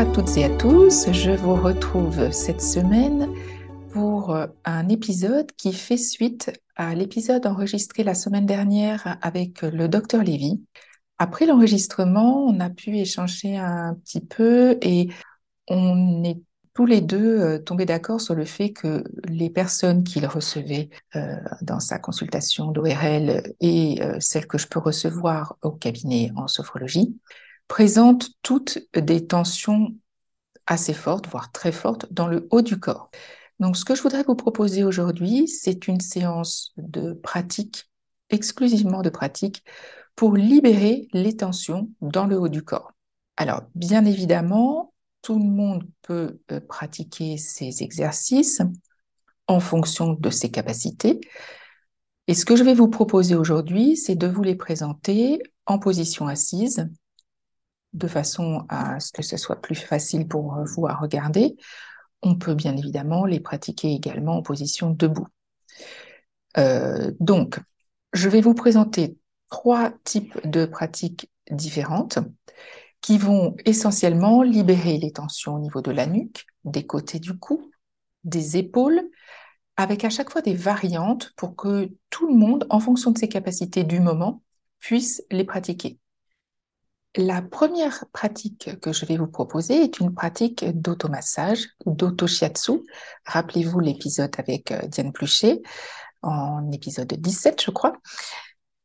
à toutes et à tous, je vous retrouve cette semaine pour euh, un épisode qui fait suite à l'épisode enregistré la semaine dernière avec le docteur Lévy. Après l'enregistrement, on a pu échanger un petit peu et on est tous les deux euh, tombés d'accord sur le fait que les personnes qu'il recevait euh, dans sa consultation d'ORL et celles que je peux recevoir au cabinet en sophrologie présentent toutes des tensions assez fortes, voire très fortes, dans le haut du corps. Donc, ce que je voudrais vous proposer aujourd'hui, c'est une séance de pratique, exclusivement de pratique, pour libérer les tensions dans le haut du corps. Alors, bien évidemment, tout le monde peut euh, pratiquer ces exercices en fonction de ses capacités. Et ce que je vais vous proposer aujourd'hui, c'est de vous les présenter en position assise, de façon à ce que ce soit plus facile pour vous à regarder. On peut bien évidemment les pratiquer également en position debout. Euh, donc, je vais vous présenter trois types de pratiques différentes qui vont essentiellement libérer les tensions au niveau de la nuque, des côtés du cou, des épaules, avec à chaque fois des variantes pour que tout le monde, en fonction de ses capacités du moment, puisse les pratiquer. La première pratique que je vais vous proposer est une pratique d'automassage, d'autoshiatsu. Rappelez-vous l'épisode avec euh, Diane Pluchet, en épisode 17, je crois.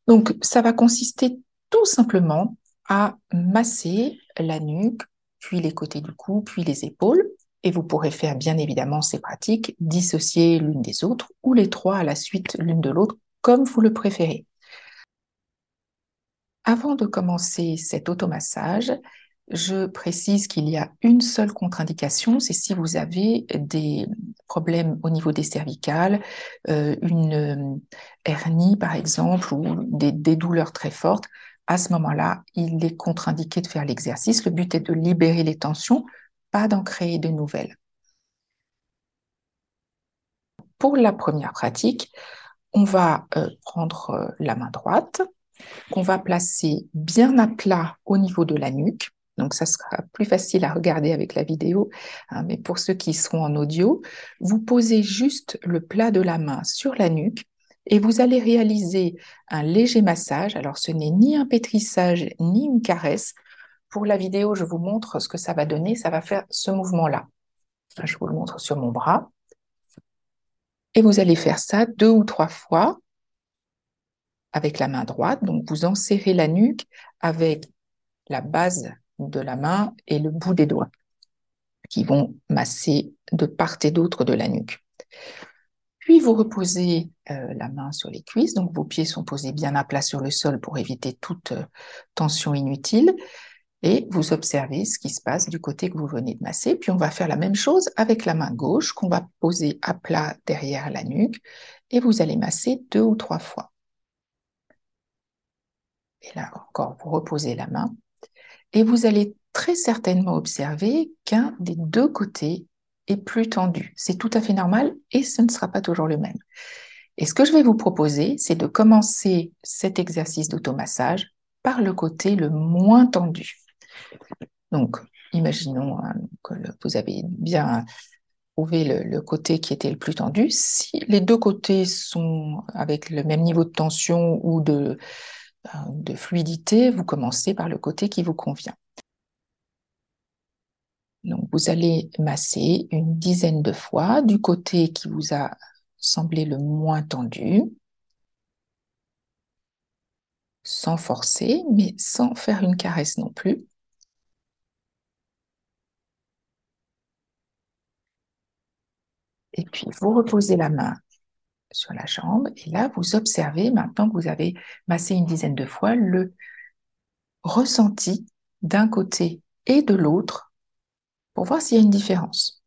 Donc, ça va consister tout simplement à masser la nuque, puis les côtés du cou, puis les épaules. Et vous pourrez faire bien évidemment ces pratiques dissociées l'une des autres ou les trois à la suite l'une de l'autre, comme vous le préférez. Avant de commencer cet automassage, je précise qu'il y a une seule contre-indication, c'est si vous avez des problèmes au niveau des cervicales, euh, une euh, hernie par exemple, ou des, douleurs très fortes. À ce moment-là, il est contre-indiqué de faire l'exercice. Le but est de libérer les tensions, pas d'en créer de nouvelles. Pour la première pratique, on va euh, prendre la main droite, qu'on va placer bien à plat au niveau de la nuque. Donc, ça sera plus facile à regarder avec la vidéo, hein, mais pour ceux qui seront en audio, vous posez juste le plat de la main sur la nuque et vous allez réaliser un léger massage. Alors, ce n'est ni un pétrissage ni une caresse. Pour la vidéo, je vous montre ce que ça va donner. Ça va faire ce mouvement-là. Je vous le montre sur mon bras. Et vous allez faire ça deux ou trois fois avec la main droite. Donc, vous enserrez la nuque avec la base de la main et le bout des doigts qui vont masser de part et d'autre de la nuque. Puis vous reposez euh, la main sur les cuisses, donc vos pieds sont posés bien à plat sur le sol pour éviter toute euh, tension inutile. Et vous observez ce qui se passe du côté que vous venez de masser. Puis on va faire la même chose avec la main gauche qu'on va poser à plat derrière la nuque. Et vous allez masser deux ou trois fois. Et là encore, vous reposez la main. Et vous allez très certainement observer qu'un des deux côtés est plus tendu. C'est tout à fait normal et ce ne sera pas toujours le même. Et ce que je vais vous proposer, c'est de commencer cet exercice d'automassage par le côté le moins tendu. Donc, imaginons hein, que vous avez bien trouvé le, côté qui était le plus tendu. Si les deux côtés sont avec le même niveau de tension ou de, de fluidité, vous commencez par le côté qui vous convient. Donc, vous allez masser une dizaine de fois du côté qui vous a semblé le moins tendu, sans forcer, mais sans faire une caresse non plus. Et puis, vous reposez la main sur la jambe. Et là, vous observez, maintenant que vous avez massé une dizaine de fois, le ressenti d'un côté et de l'autre pour voir s'il y a une différence.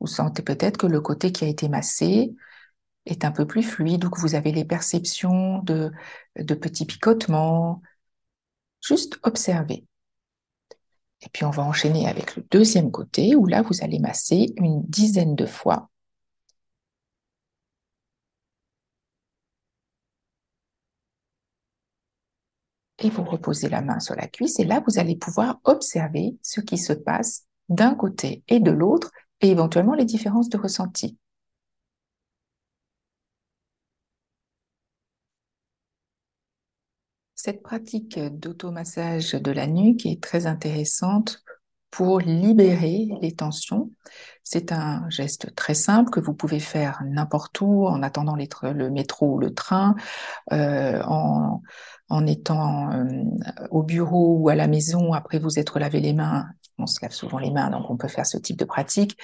Vous sentez peut-être que le côté qui a été massé est un peu plus fluide ou que vous avez les perceptions de, de petits picotements. Juste observer. Et puis on va enchaîner avec le deuxième côté où là vous allez masser une dizaine de fois et vous reposez la main sur la cuisse et là, vous allez pouvoir observer ce qui se passe d'un côté et de l'autre et éventuellement les différences de ressenti. Cette pratique d'automassage de la nuque est très intéressante pour libérer les tensions. C'est un geste très simple que vous pouvez faire n'importe où, en attendant le métro ou le train, euh, en, étant euh, au bureau ou à la maison, après vous être lavé les mains. On se lave souvent les mains, donc on peut faire ce type de pratique.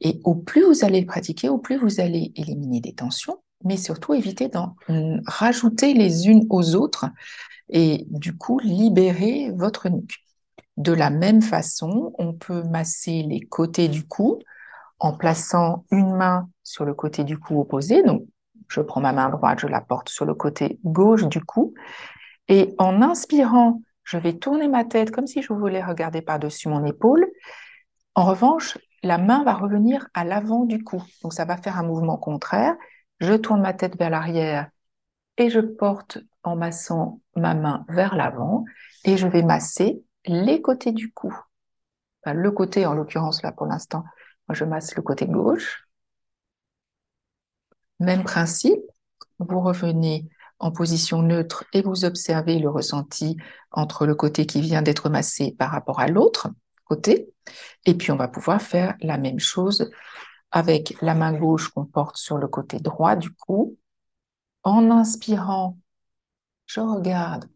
Et au plus vous allez le pratiquer, au plus vous allez éliminer des tensions, mais surtout éviter d'en rajouter les unes aux autres et du coup libérer votre nuque. De la même façon, on peut masser les côtés du cou en plaçant une main sur le côté du cou opposé. Donc, je prends ma main droite, je la porte sur le côté gauche du cou. Et en inspirant, je vais tourner ma tête comme si je voulais regarder par-dessus mon épaule. En revanche, la main va revenir à l'avant du cou. Donc, ça va faire un mouvement contraire. Je tourne ma tête vers l'arrière et je porte en massant ma main vers l'avant et je vais masser les côtés du cou. le côté, en l'occurrence, là, pour l'instant, moi, je masse le côté gauche. Même principe, vous revenez en position neutre et vous observez le ressenti entre le côté qui vient d'être massé par rapport à l'autre côté. Et puis, on va pouvoir faire la même chose avec la main gauche qu'on porte sur le côté droit du cou. En inspirant, je regarde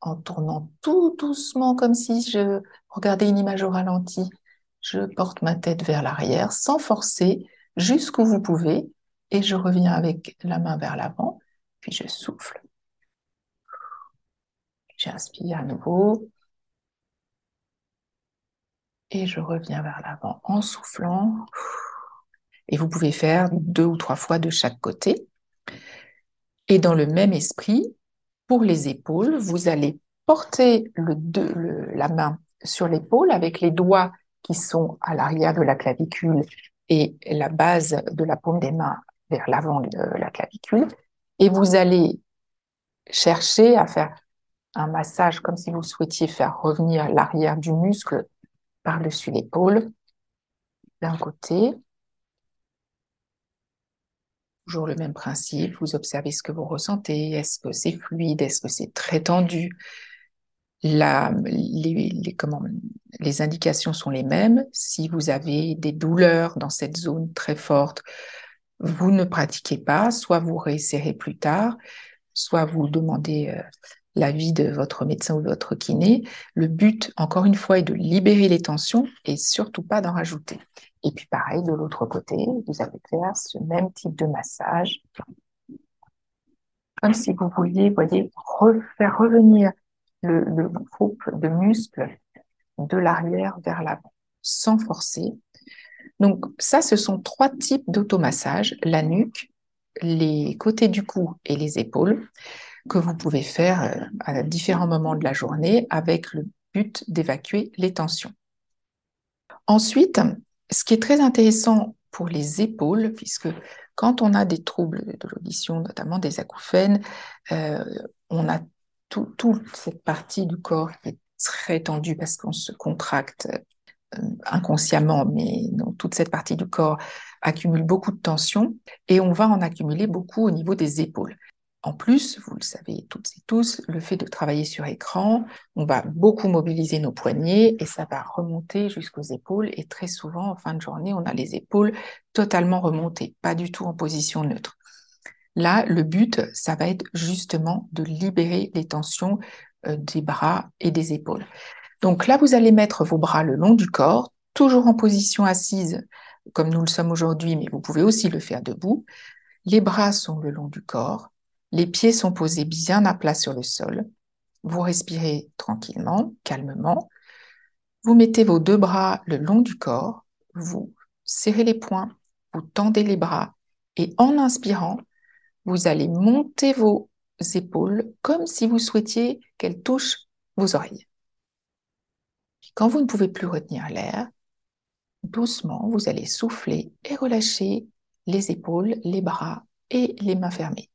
en tournant tout doucement comme si je regardais une image au ralenti. Je porte ma tête vers l'arrière sans forcer jusqu'où vous pouvez et je reviens avec la main vers l'avant, puis je souffle. J'inspire à nouveau et je reviens vers l'avant en soufflant. Et vous pouvez faire deux ou trois fois de chaque côté. Et dans le même esprit, pour les épaules, vous allez porter la main sur l'épaule avec les doigts qui sont à l'arrière de la clavicule et la base de la paume des mains vers l'avant de la clavicule. Et vous allez chercher à faire un massage comme si vous souhaitiez faire revenir l'arrière du muscle par-dessus l'épaule d'un côté Toujours le même principe, vous observez ce que vous ressentez, est-ce que c'est fluide, est-ce que c'est très tendu? La, les, les, comment, les indications sont les mêmes. Si vous avez des douleurs dans cette zone très forte, vous ne pratiquez pas, soit vous réessayerez plus tard, soit vous demandez euh, l'avis de votre médecin ou de votre kiné. Le but, encore une fois, est de libérer les tensions et surtout pas d'en rajouter. Et puis pareil, de l'autre côté, vous allez faire ce même type de massage, comme si vous vouliez, voyez, faire revenir le, groupe de muscles de l'arrière vers l'avant, sans forcer. Donc ça, ce sont trois types d'automassage, la nuque, les côtés du cou et les épaules, que vous pouvez faire euh, à différents moments de la journée avec le but d'évacuer les tensions. Ensuite, ce qui est très intéressant pour les épaules, puisque quand on a des troubles de l'audition, notamment des acouphènes, euh, on a toute cette partie du corps qui est très tendue parce qu'on se contracte euh, inconsciemment, mais toute cette partie du corps accumule beaucoup de tension et on va en accumuler beaucoup au niveau des épaules. En plus, vous le savez toutes et tous, le fait de travailler sur écran, on va beaucoup mobiliser nos poignets et ça va remonter jusqu'aux épaules. Et très souvent, en fin de journée, on a les épaules totalement remontées, pas du tout en position neutre. Là, le but, ça va être justement de libérer les tensions euh, des bras et des épaules. Donc là, vous allez mettre vos bras le long du corps, toujours en position assise, comme nous le sommes aujourd'hui, mais vous pouvez aussi le faire debout. Les bras sont le long du corps. Les pieds sont posés bien à plat sur le sol. Vous respirez tranquillement, calmement. Vous mettez vos deux bras le long du corps. Vous serrez les poings, vous tendez les bras et en inspirant, vous allez monter vos épaules comme si vous souhaitiez qu'elles touchent vos oreilles. quand vous ne pouvez plus retenir l'air, doucement, vous allez souffler et relâcher les épaules, les bras et les mains fermées.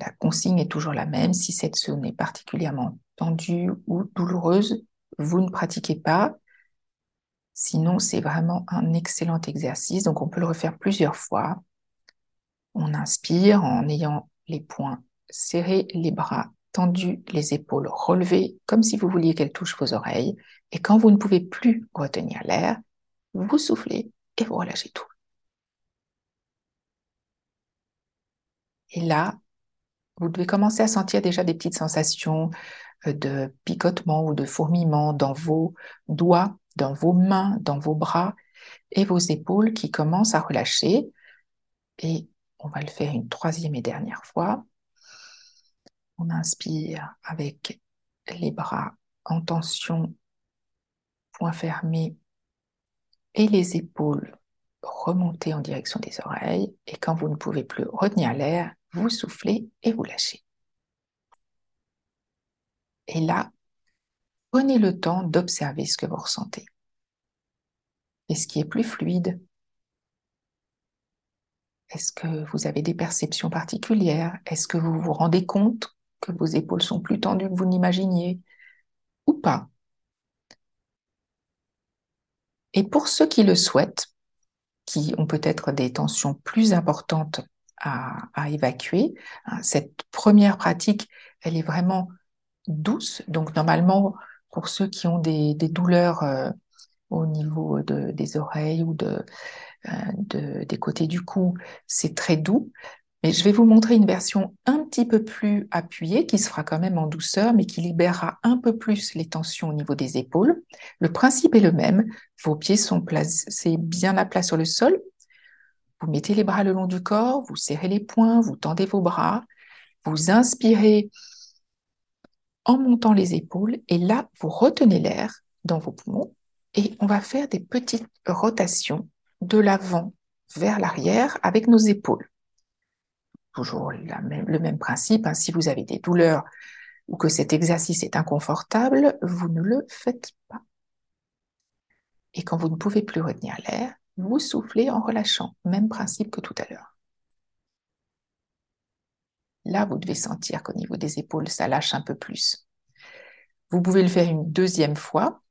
La consigne est toujours la même. Si cette zone est particulièrement tendue ou douloureuse, vous ne pratiquez pas. Sinon, c'est vraiment un excellent exercice. Donc, on peut le refaire plusieurs fois. On inspire en ayant les poings serrés, les bras tendus, les épaules relevées, comme si vous vouliez qu'elles touchent vos oreilles. Et quand vous ne pouvez plus retenir l'air, vous soufflez et vous relâchez tout. Et là, vous devez commencer à sentir déjà des petites sensations euh, de picotement ou de fourmillement dans vos doigts, dans vos mains, dans vos bras et vos épaules qui commencent à relâcher. Et on va le faire une troisième et dernière fois. On inspire avec les bras en tension, poings fermés et les épaules remontées en direction des oreilles. Et quand vous ne pouvez plus retenir l'air, vous soufflez et vous lâchez. Et là, prenez le temps d'observer ce que vous ressentez. Est-ce qui est plus fluide Est-ce que vous avez des perceptions particulières? Est-ce que vous vous rendez compte que vos épaules sont plus tendues que vous n'imaginiez Ou pas? Et pour ceux qui le souhaitent, qui ont peut-être des tensions plus importantes à, évacuer. Hein, cette première pratique, elle est vraiment douce. Donc normalement, pour ceux qui ont des, douleurs euh, au niveau des oreilles ou euh, de, des côtés du cou, c'est très doux. Mais je vais vous montrer une version un petit peu plus appuyée, qui se fera quand même en douceur, mais qui libérera un peu plus les tensions au niveau des épaules. Le principe est le même. Vos pieds sont placés bien à plat sur le sol. Vous mettez les bras le long du corps, vous serrez les poings, vous tendez vos bras, vous inspirez en montant les épaules et là, vous retenez l'air dans vos poumons et on va faire des petites rotations de l'avant vers l'arrière avec nos épaules. Toujours le même principe, hein. si vous avez des douleurs ou que cet exercice est inconfortable, vous ne le faites pas. Et quand vous ne pouvez plus retenir l'air, vous soufflez en relâchant. Même principe que tout à l'heure. Là, vous devez sentir qu'au niveau des épaules, ça lâche un peu plus. Vous pouvez le faire une deuxième fois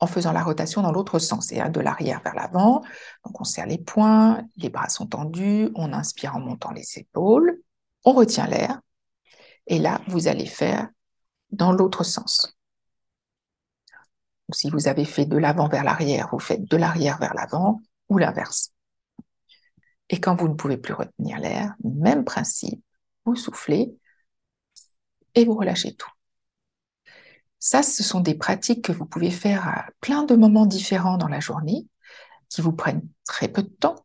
en faisant la rotation dans l'autre sens, c'est-à-dire de l'arrière vers l'avant. Donc on serre les poings, les bras sont tendus, on inspire en montant les épaules, on retient l'air, et là, vous allez faire dans l'autre sens si vous avez fait de l'avant vers l'arrière, vous faites de l'arrière vers l'avant ou l'inverse. Et quand vous ne pouvez plus retenir l'air, même principe, vous soufflez et vous relâchez tout. Ça, ce sont des pratiques que vous pouvez faire à plein de moments différents dans la journée, qui vous prennent très peu de temps.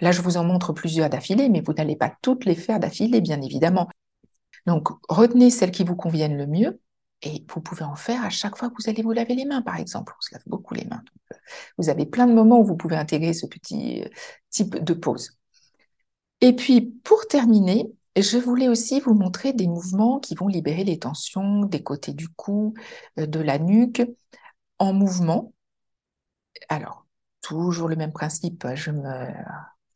Là, je vous en montre plusieurs d'affilée, mais vous n'allez pas toutes les faire d'affilée, bien évidemment. Donc, retenez celles qui vous conviennent le mieux et vous pouvez en faire à chaque fois que vous allez vous laver les mains, par exemple. On se lave beaucoup les mains. Euh, vous avez plein de moments où vous pouvez intégrer ce petit euh, type de pause. Et puis, pour terminer, je voulais aussi vous montrer des mouvements qui vont libérer les tensions des côtés du cou, euh, de la nuque, en mouvement. Alors, toujours le même principe, je me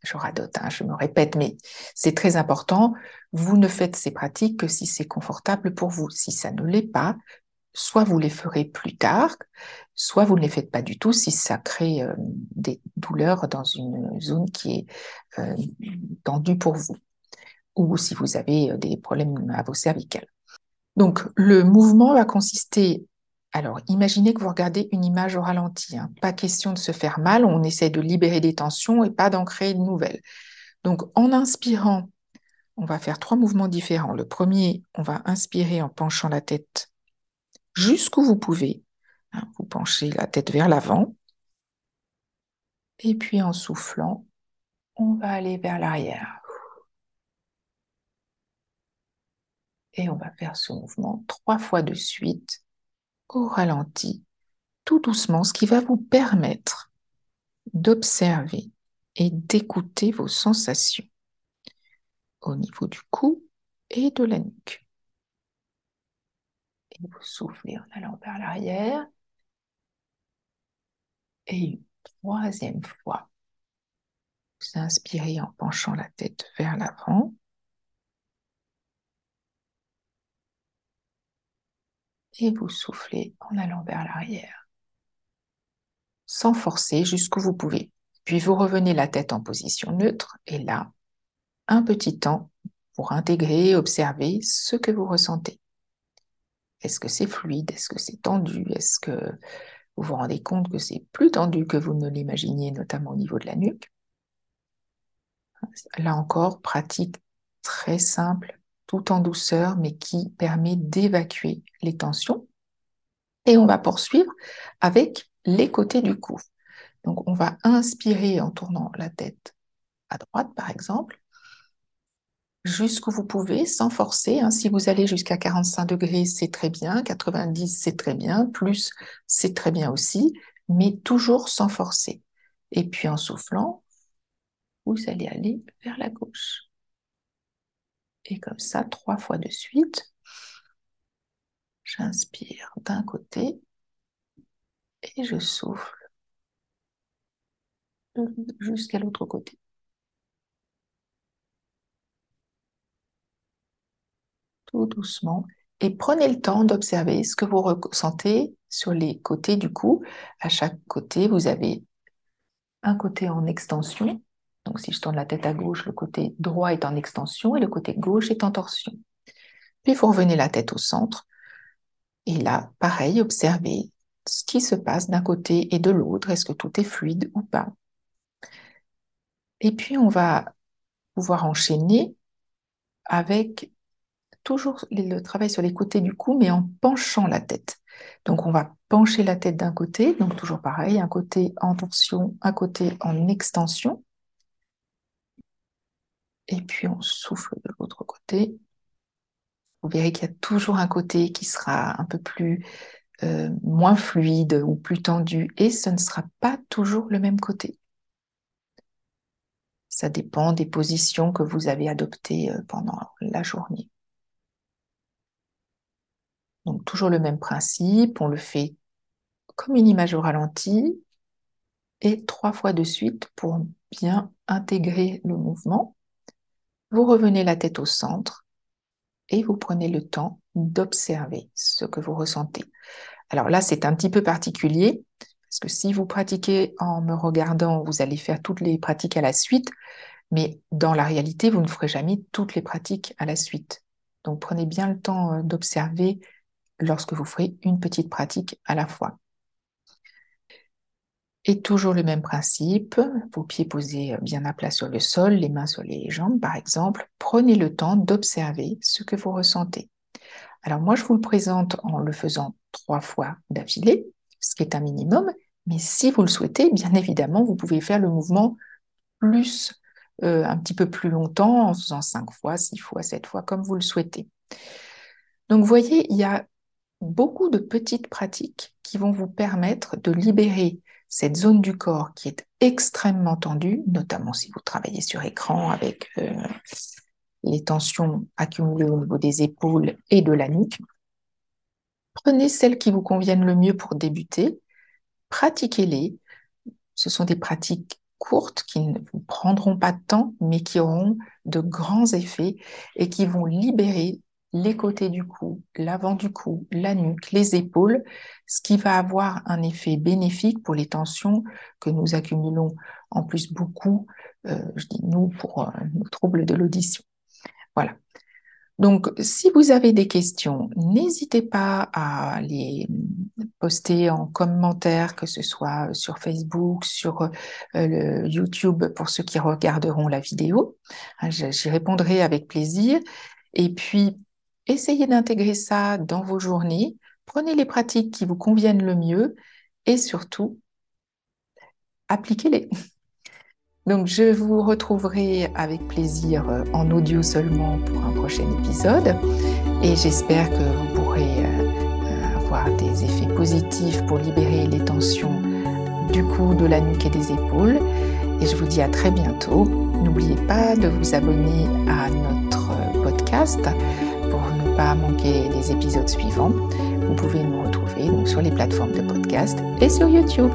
je radote, hein, je me répète, mais c'est très important. Vous ne faites ces pratiques que si c'est confortable pour vous. Si ça ne l'est pas, soit vous les ferez plus tard, soit vous ne les faites pas du tout si ça crée euh, des douleurs dans une zone qui est euh, tendue pour vous, ou si vous avez euh, des problèmes à vos cervicales. Donc, le mouvement va consister alors, imaginez que vous regardez une image au ralenti. Hein. Pas question de se faire mal, on essaie de libérer des tensions et pas d'en créer de nouvelles. Donc, en inspirant, on va faire trois mouvements différents. Le premier, on va inspirer en penchant la tête jusqu'où vous pouvez. Hein. Vous penchez la tête vers l'avant. Et puis en soufflant, on va aller vers l'arrière. Et on va faire ce mouvement trois fois de suite au ralenti, tout doucement, ce qui va vous permettre d'observer et d'écouter vos sensations au niveau du cou et de la nuque. Et vous soufflez en allant vers l'arrière. Et une troisième fois, vous inspirez en penchant la tête vers l'avant. Et vous soufflez en allant vers l'arrière. Sans forcer jusqu'où vous pouvez. Puis vous revenez la tête en position neutre et là, un petit temps pour intégrer et observer ce que vous ressentez. Est-ce que c'est fluide? Est-ce que c'est tendu? Est-ce que vous vous rendez compte que c'est plus tendu que vous ne l'imaginiez, notamment au niveau de la nuque? Là encore, pratique très simple, tout en douceur, mais qui permet d'évacuer les tensions. Et on va poursuivre avec les côtés du cou. Donc, on va inspirer en tournant la tête à droite, par exemple, jusqu'où vous pouvez, sans forcer. Hein. Si vous allez jusqu'à 45 degrés, c'est très bien. 90, c'est très bien. Plus, c'est très bien aussi. Mais toujours sans forcer. Et puis, en soufflant, vous allez aller vers la gauche. Et comme ça, trois fois de suite, j'inspire d'un côté et je souffle jusqu'à l'autre côté. Tout doucement. Et prenez le temps d'observer ce que vous ressentez sur les côtés du cou. À chaque côté, vous avez un côté en extension donc si je tourne la tête à gauche, le côté droit est en extension et le côté gauche est en torsion. Puis vous revenez la tête au centre. Et là, pareil, observez ce qui se passe d'un côté et de l'autre. Est-ce que tout est fluide ou pas? Et puis on va pouvoir enchaîner avec toujours le travail sur les côtés du cou, mais en penchant la tête. Donc on va pencher la tête d'un côté, donc toujours pareil, un côté en torsion, un côté en extension. Et puis on souffle de l'autre côté. Vous verrez qu'il y a toujours un côté qui sera un peu plus euh, moins fluide ou plus tendu et ce ne sera pas toujours le même côté. Ça dépend des positions que vous avez adoptées euh, pendant la journée. Donc toujours le même principe, on le fait comme une image au ralenti et trois fois de suite pour bien intégrer le mouvement. Vous revenez la tête au centre et vous prenez le temps d'observer ce que vous ressentez. Alors là, c'est un petit peu particulier parce que si vous pratiquez en me regardant, vous allez faire toutes les pratiques à la suite, mais dans la réalité, vous ne ferez jamais toutes les pratiques à la suite. Donc prenez bien le temps euh, d'observer lorsque vous ferez une petite pratique à la fois. Et toujours le même principe, vos pieds posés bien à plat sur le sol, les mains sur les jambes par exemple. Prenez le temps d'observer ce que vous ressentez. Alors moi, je vous le présente en le faisant trois fois d'affilée, ce qui est un minimum, mais si vous le souhaitez, bien évidemment, vous pouvez faire le mouvement plus, euh, un petit peu plus longtemps, en faisant cinq fois, six fois, sept fois, comme vous le souhaitez. Donc, vous voyez, il y a beaucoup de petites pratiques qui vont vous permettre de libérer cette zone du corps qui est extrêmement tendue, notamment si vous travaillez sur écran avec euh, les tensions accumulées au niveau des épaules et de la nuque. Prenez celles qui vous conviennent le mieux pour débuter, pratiquez-les. Ce sont des pratiques courtes qui ne vous prendront pas de temps, mais qui auront de grands effets et qui vont libérer les côtés du cou, l'avant du cou, la nuque, les épaules, ce qui va avoir un effet bénéfique pour les tensions que nous accumulons en plus beaucoup, euh, je dis nous, pour euh, nos troubles de l'audition. Voilà. Donc, si vous avez des questions, n'hésitez pas à les poster en commentaire, que ce soit sur Facebook, sur euh, YouTube pour ceux qui regarderont la vidéo. J'y répondrai avec plaisir. Et puis, Essayez d'intégrer ça dans vos journées. Prenez les pratiques qui vous conviennent le mieux et surtout, appliquez-les. Donc, je vous retrouverai avec plaisir euh, en audio seulement pour un prochain épisode et j'espère que vous pourrez euh, euh, avoir des effets positifs pour libérer les tensions du cou, de la nuque et des épaules. Et je vous dis à très bientôt. N'oubliez pas de vous abonner à notre podcast pas manquer les épisodes suivants, vous pouvez nous retrouver sur les plateformes de podcast et sur YouTube.